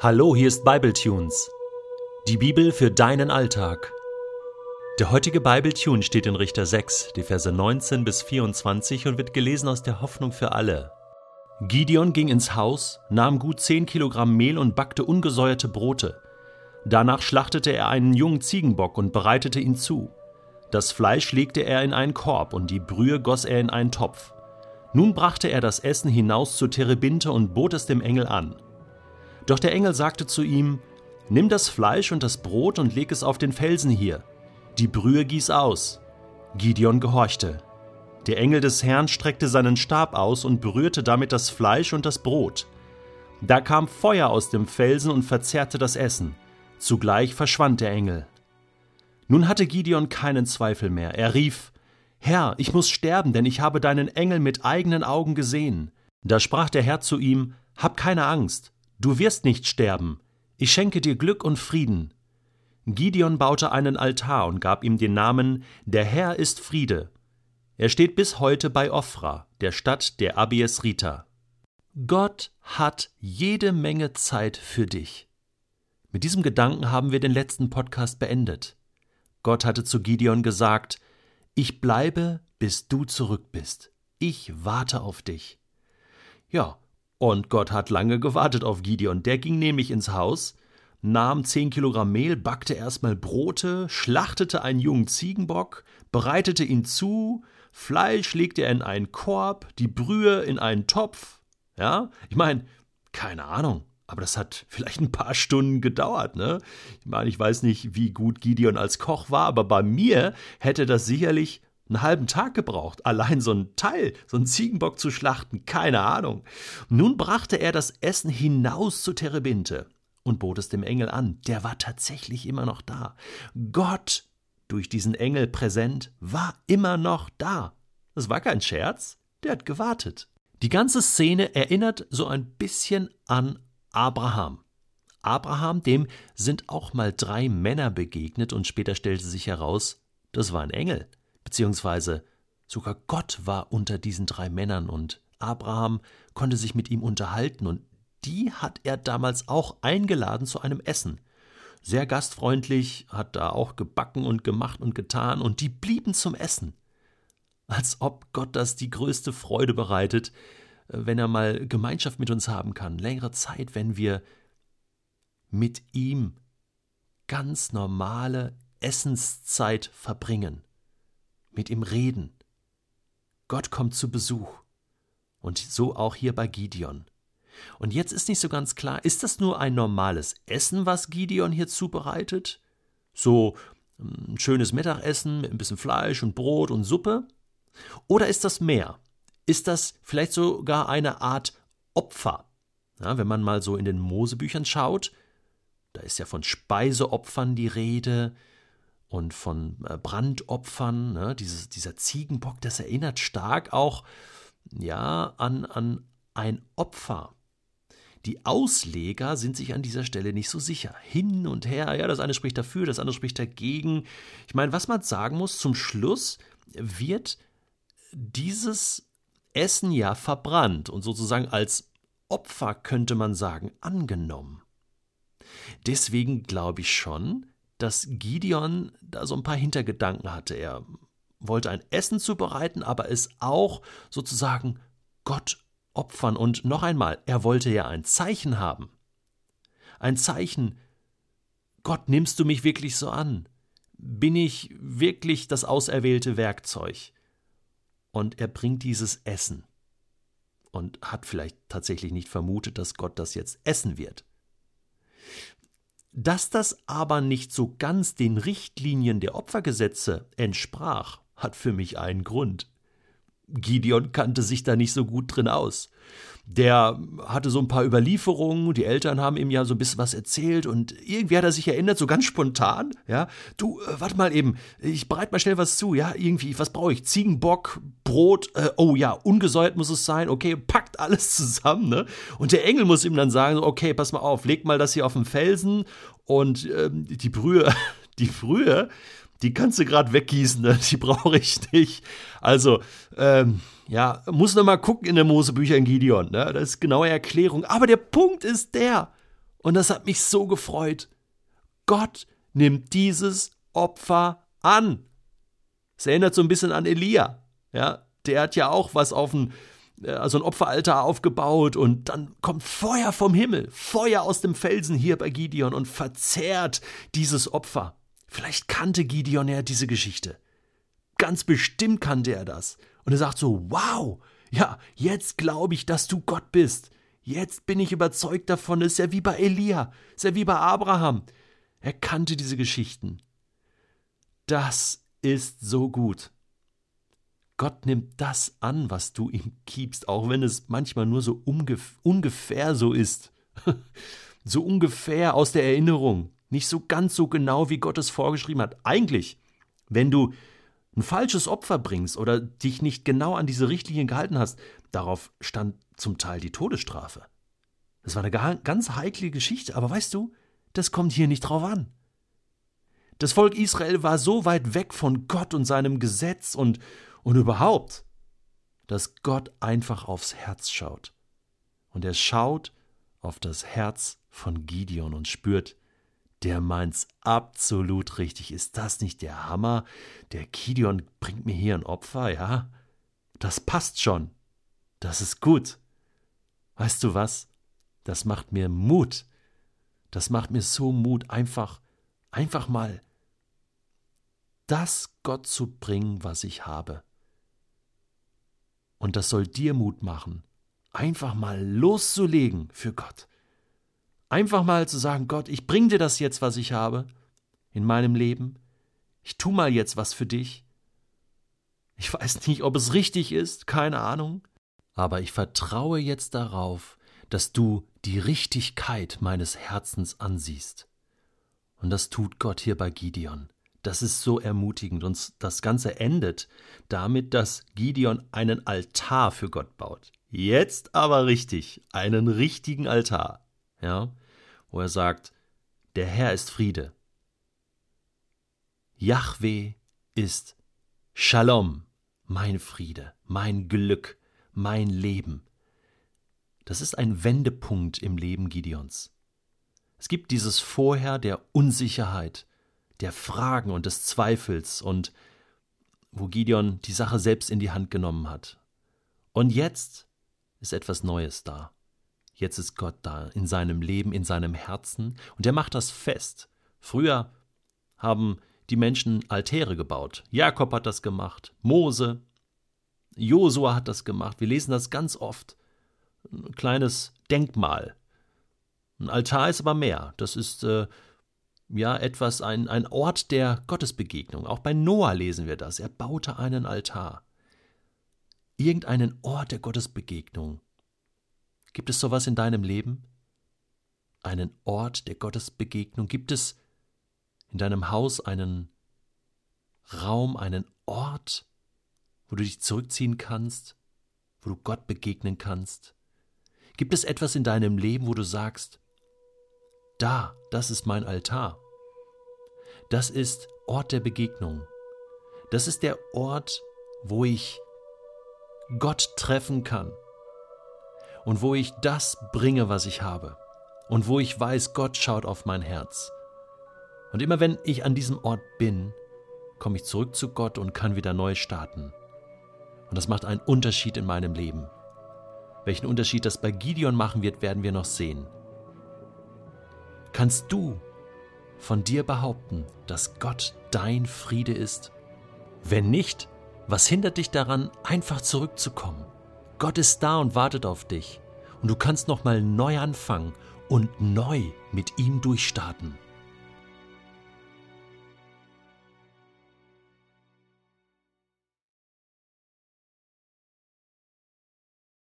Hallo, hier ist Bibletunes. Die Bibel für deinen Alltag. Der heutige Bibletune steht in Richter 6, die Verse 19 bis 24 und wird gelesen aus der Hoffnung für alle. Gideon ging ins Haus, nahm gut 10 Kilogramm Mehl und backte ungesäuerte Brote. Danach schlachtete er einen jungen Ziegenbock und bereitete ihn zu. Das Fleisch legte er in einen Korb und die Brühe goss er in einen Topf. Nun brachte er das Essen hinaus zu Terebinte und bot es dem Engel an. Doch der Engel sagte zu ihm, Nimm das Fleisch und das Brot und leg es auf den Felsen hier. Die Brühe gieß aus. Gideon gehorchte. Der Engel des Herrn streckte seinen Stab aus und berührte damit das Fleisch und das Brot. Da kam Feuer aus dem Felsen und verzehrte das Essen. Zugleich verschwand der Engel. Nun hatte Gideon keinen Zweifel mehr. Er rief, Herr, ich muss sterben, denn ich habe deinen Engel mit eigenen Augen gesehen. Da sprach der Herr zu ihm, Hab keine Angst, Du wirst nicht sterben. Ich schenke dir Glück und Frieden. Gideon baute einen Altar und gab ihm den Namen Der Herr ist Friede. Er steht bis heute bei Ophra, der Stadt der Abiesrita. Gott hat jede Menge Zeit für dich. Mit diesem Gedanken haben wir den letzten Podcast beendet. Gott hatte zu Gideon gesagt, ich bleibe, bis du zurück bist. Ich warte auf dich. Ja, und Gott hat lange gewartet auf Gideon. Der ging nämlich ins Haus, nahm zehn Kilogramm Mehl, backte erstmal Brote, schlachtete einen jungen Ziegenbock, bereitete ihn zu, Fleisch legte er in einen Korb, die Brühe in einen Topf. Ja, ich meine, keine Ahnung, aber das hat vielleicht ein paar Stunden gedauert, ne? Ich meine, ich weiß nicht, wie gut Gideon als Koch war, aber bei mir hätte das sicherlich einen halben Tag gebraucht, allein so ein Teil, so einen Ziegenbock zu schlachten, keine Ahnung. Nun brachte er das Essen hinaus zu Terebinte und bot es dem Engel an. Der war tatsächlich immer noch da. Gott, durch diesen Engel präsent, war immer noch da. Das war kein Scherz, der hat gewartet. Die ganze Szene erinnert so ein bisschen an Abraham. Abraham, dem sind auch mal drei Männer begegnet und später stellte sich heraus, das war ein Engel beziehungsweise sogar Gott war unter diesen drei Männern und Abraham konnte sich mit ihm unterhalten und die hat er damals auch eingeladen zu einem Essen. Sehr gastfreundlich, hat da auch gebacken und gemacht und getan und die blieben zum Essen. Als ob Gott das die größte Freude bereitet, wenn er mal Gemeinschaft mit uns haben kann, längere Zeit, wenn wir mit ihm ganz normale Essenszeit verbringen mit ihm reden. Gott kommt zu Besuch. Und so auch hier bei Gideon. Und jetzt ist nicht so ganz klar, ist das nur ein normales Essen, was Gideon hier zubereitet? So ein hm, schönes Mittagessen mit ein bisschen Fleisch und Brot und Suppe? Oder ist das mehr? Ist das vielleicht sogar eine Art Opfer? Ja, wenn man mal so in den Mosebüchern schaut, da ist ja von Speiseopfern die Rede, und von äh, Brandopfern. Ne? Dieses, dieser Ziegenbock, das erinnert stark auch ja, an, an ein Opfer. Die Ausleger sind sich an dieser Stelle nicht so sicher. Hin und her, ja, das eine spricht dafür, das andere spricht dagegen. Ich meine, was man sagen muss, zum Schluss wird dieses Essen ja verbrannt und sozusagen als Opfer, könnte man sagen, angenommen. Deswegen glaube ich schon, dass Gideon da so ein paar Hintergedanken hatte. Er wollte ein Essen zubereiten, aber es auch sozusagen Gott opfern. Und noch einmal, er wollte ja ein Zeichen haben. Ein Zeichen, Gott, nimmst du mich wirklich so an? Bin ich wirklich das auserwählte Werkzeug? Und er bringt dieses Essen und hat vielleicht tatsächlich nicht vermutet, dass Gott das jetzt essen wird. Dass das aber nicht so ganz den Richtlinien der Opfergesetze entsprach, hat für mich einen Grund. Gideon kannte sich da nicht so gut drin aus. Der hatte so ein paar Überlieferungen, die Eltern haben ihm ja so ein bisschen was erzählt und irgendwie hat er sich erinnert, so ganz spontan, ja, du, äh, warte mal eben, ich bereite mal schnell was zu, ja, irgendwie, was brauche ich? Ziegenbock, Brot, äh, oh ja, ungesäuert muss es sein, okay, packt alles zusammen, ne? Und der Engel muss ihm dann sagen, okay, pass mal auf, leg mal das hier auf den Felsen und ähm, die Brühe, die Brühe, die kannst du gerade weggießen, ne? die brauche ich nicht. Also, ähm, ja, muss noch mal gucken in der Mosebücher in Gideon, ne? das ist genaue Erklärung. Aber der Punkt ist der, Und das hat mich so gefreut. Gott nimmt dieses Opfer an. Es erinnert so ein bisschen an Elia. Ja, der hat ja auch was auf ein, also ein Opferaltar aufgebaut und dann kommt Feuer vom Himmel, Feuer aus dem Felsen hier bei Gideon und verzehrt dieses Opfer. Vielleicht kannte Gideon ja diese Geschichte. Ganz bestimmt kannte er das. Und er sagt so, wow, ja, jetzt glaube ich, dass du Gott bist. Jetzt bin ich überzeugt davon, es ist ja wie bei Elia, es ist ja wie bei Abraham. Er kannte diese Geschichten. Das ist so gut. Gott nimmt das an, was du ihm gibst, auch wenn es manchmal nur so ungef ungefähr so ist. so ungefähr aus der Erinnerung. Nicht so ganz so genau, wie Gott es vorgeschrieben hat. Eigentlich, wenn du ein falsches Opfer bringst oder dich nicht genau an diese Richtlinien gehalten hast, darauf stand zum Teil die Todesstrafe. Das war eine ganz heikle Geschichte, aber weißt du, das kommt hier nicht drauf an. Das Volk Israel war so weit weg von Gott und seinem Gesetz und, und überhaupt, dass Gott einfach aufs Herz schaut. Und er schaut auf das Herz von Gideon und spürt, der meint's absolut richtig. Ist das nicht der Hammer? Der Gideon bringt mir hier ein Opfer, ja? Das passt schon. Das ist gut. Weißt du was? Das macht mir Mut. Das macht mir so Mut, einfach, einfach mal das Gott zu bringen, was ich habe. Und das soll dir Mut machen, einfach mal loszulegen für Gott. Einfach mal zu sagen, Gott, ich bring dir das jetzt, was ich habe in meinem Leben. Ich tu mal jetzt was für dich. Ich weiß nicht, ob es richtig ist, keine Ahnung, aber ich vertraue jetzt darauf, dass du die Richtigkeit meines Herzens ansiehst. Und das tut Gott hier bei Gideon. Das ist so ermutigend. Und das Ganze endet damit, dass Gideon einen Altar für Gott baut. Jetzt aber richtig, einen richtigen Altar. Ja, wo er sagt, der Herr ist Friede. Yahweh ist Shalom, mein Friede, mein Glück, mein Leben. Das ist ein Wendepunkt im Leben Gideons. Es gibt dieses Vorher der Unsicherheit, der Fragen und des Zweifels und wo Gideon die Sache selbst in die Hand genommen hat. Und jetzt ist etwas Neues da. Jetzt ist Gott da in seinem Leben, in seinem Herzen und er macht das fest. Früher haben die Menschen Altäre gebaut. Jakob hat das gemacht, Mose, Josua hat das gemacht. Wir lesen das ganz oft. Ein kleines Denkmal. Ein Altar ist aber mehr. Das ist äh, ja etwas, ein, ein Ort der Gottesbegegnung. Auch bei Noah lesen wir das. Er baute einen Altar. Irgendeinen Ort der Gottesbegegnung. Gibt es sowas in deinem Leben? Einen Ort der Gottesbegegnung? Gibt es in deinem Haus einen Raum, einen Ort, wo du dich zurückziehen kannst, wo du Gott begegnen kannst? Gibt es etwas in deinem Leben, wo du sagst, da, das ist mein Altar. Das ist Ort der Begegnung. Das ist der Ort, wo ich Gott treffen kann und wo ich das bringe, was ich habe und wo ich weiß, Gott schaut auf mein Herz. Und immer wenn ich an diesem Ort bin, komme ich zurück zu Gott und kann wieder neu starten. Und das macht einen Unterschied in meinem Leben. Welchen Unterschied das bei Gideon machen wird, werden wir noch sehen. Kannst du von dir behaupten, dass Gott dein Friede ist? Wenn nicht, was hindert dich daran, einfach zurückzukommen? Gott ist da und wartet auf dich. Und du kannst nochmal neu anfangen und neu mit ihm durchstarten.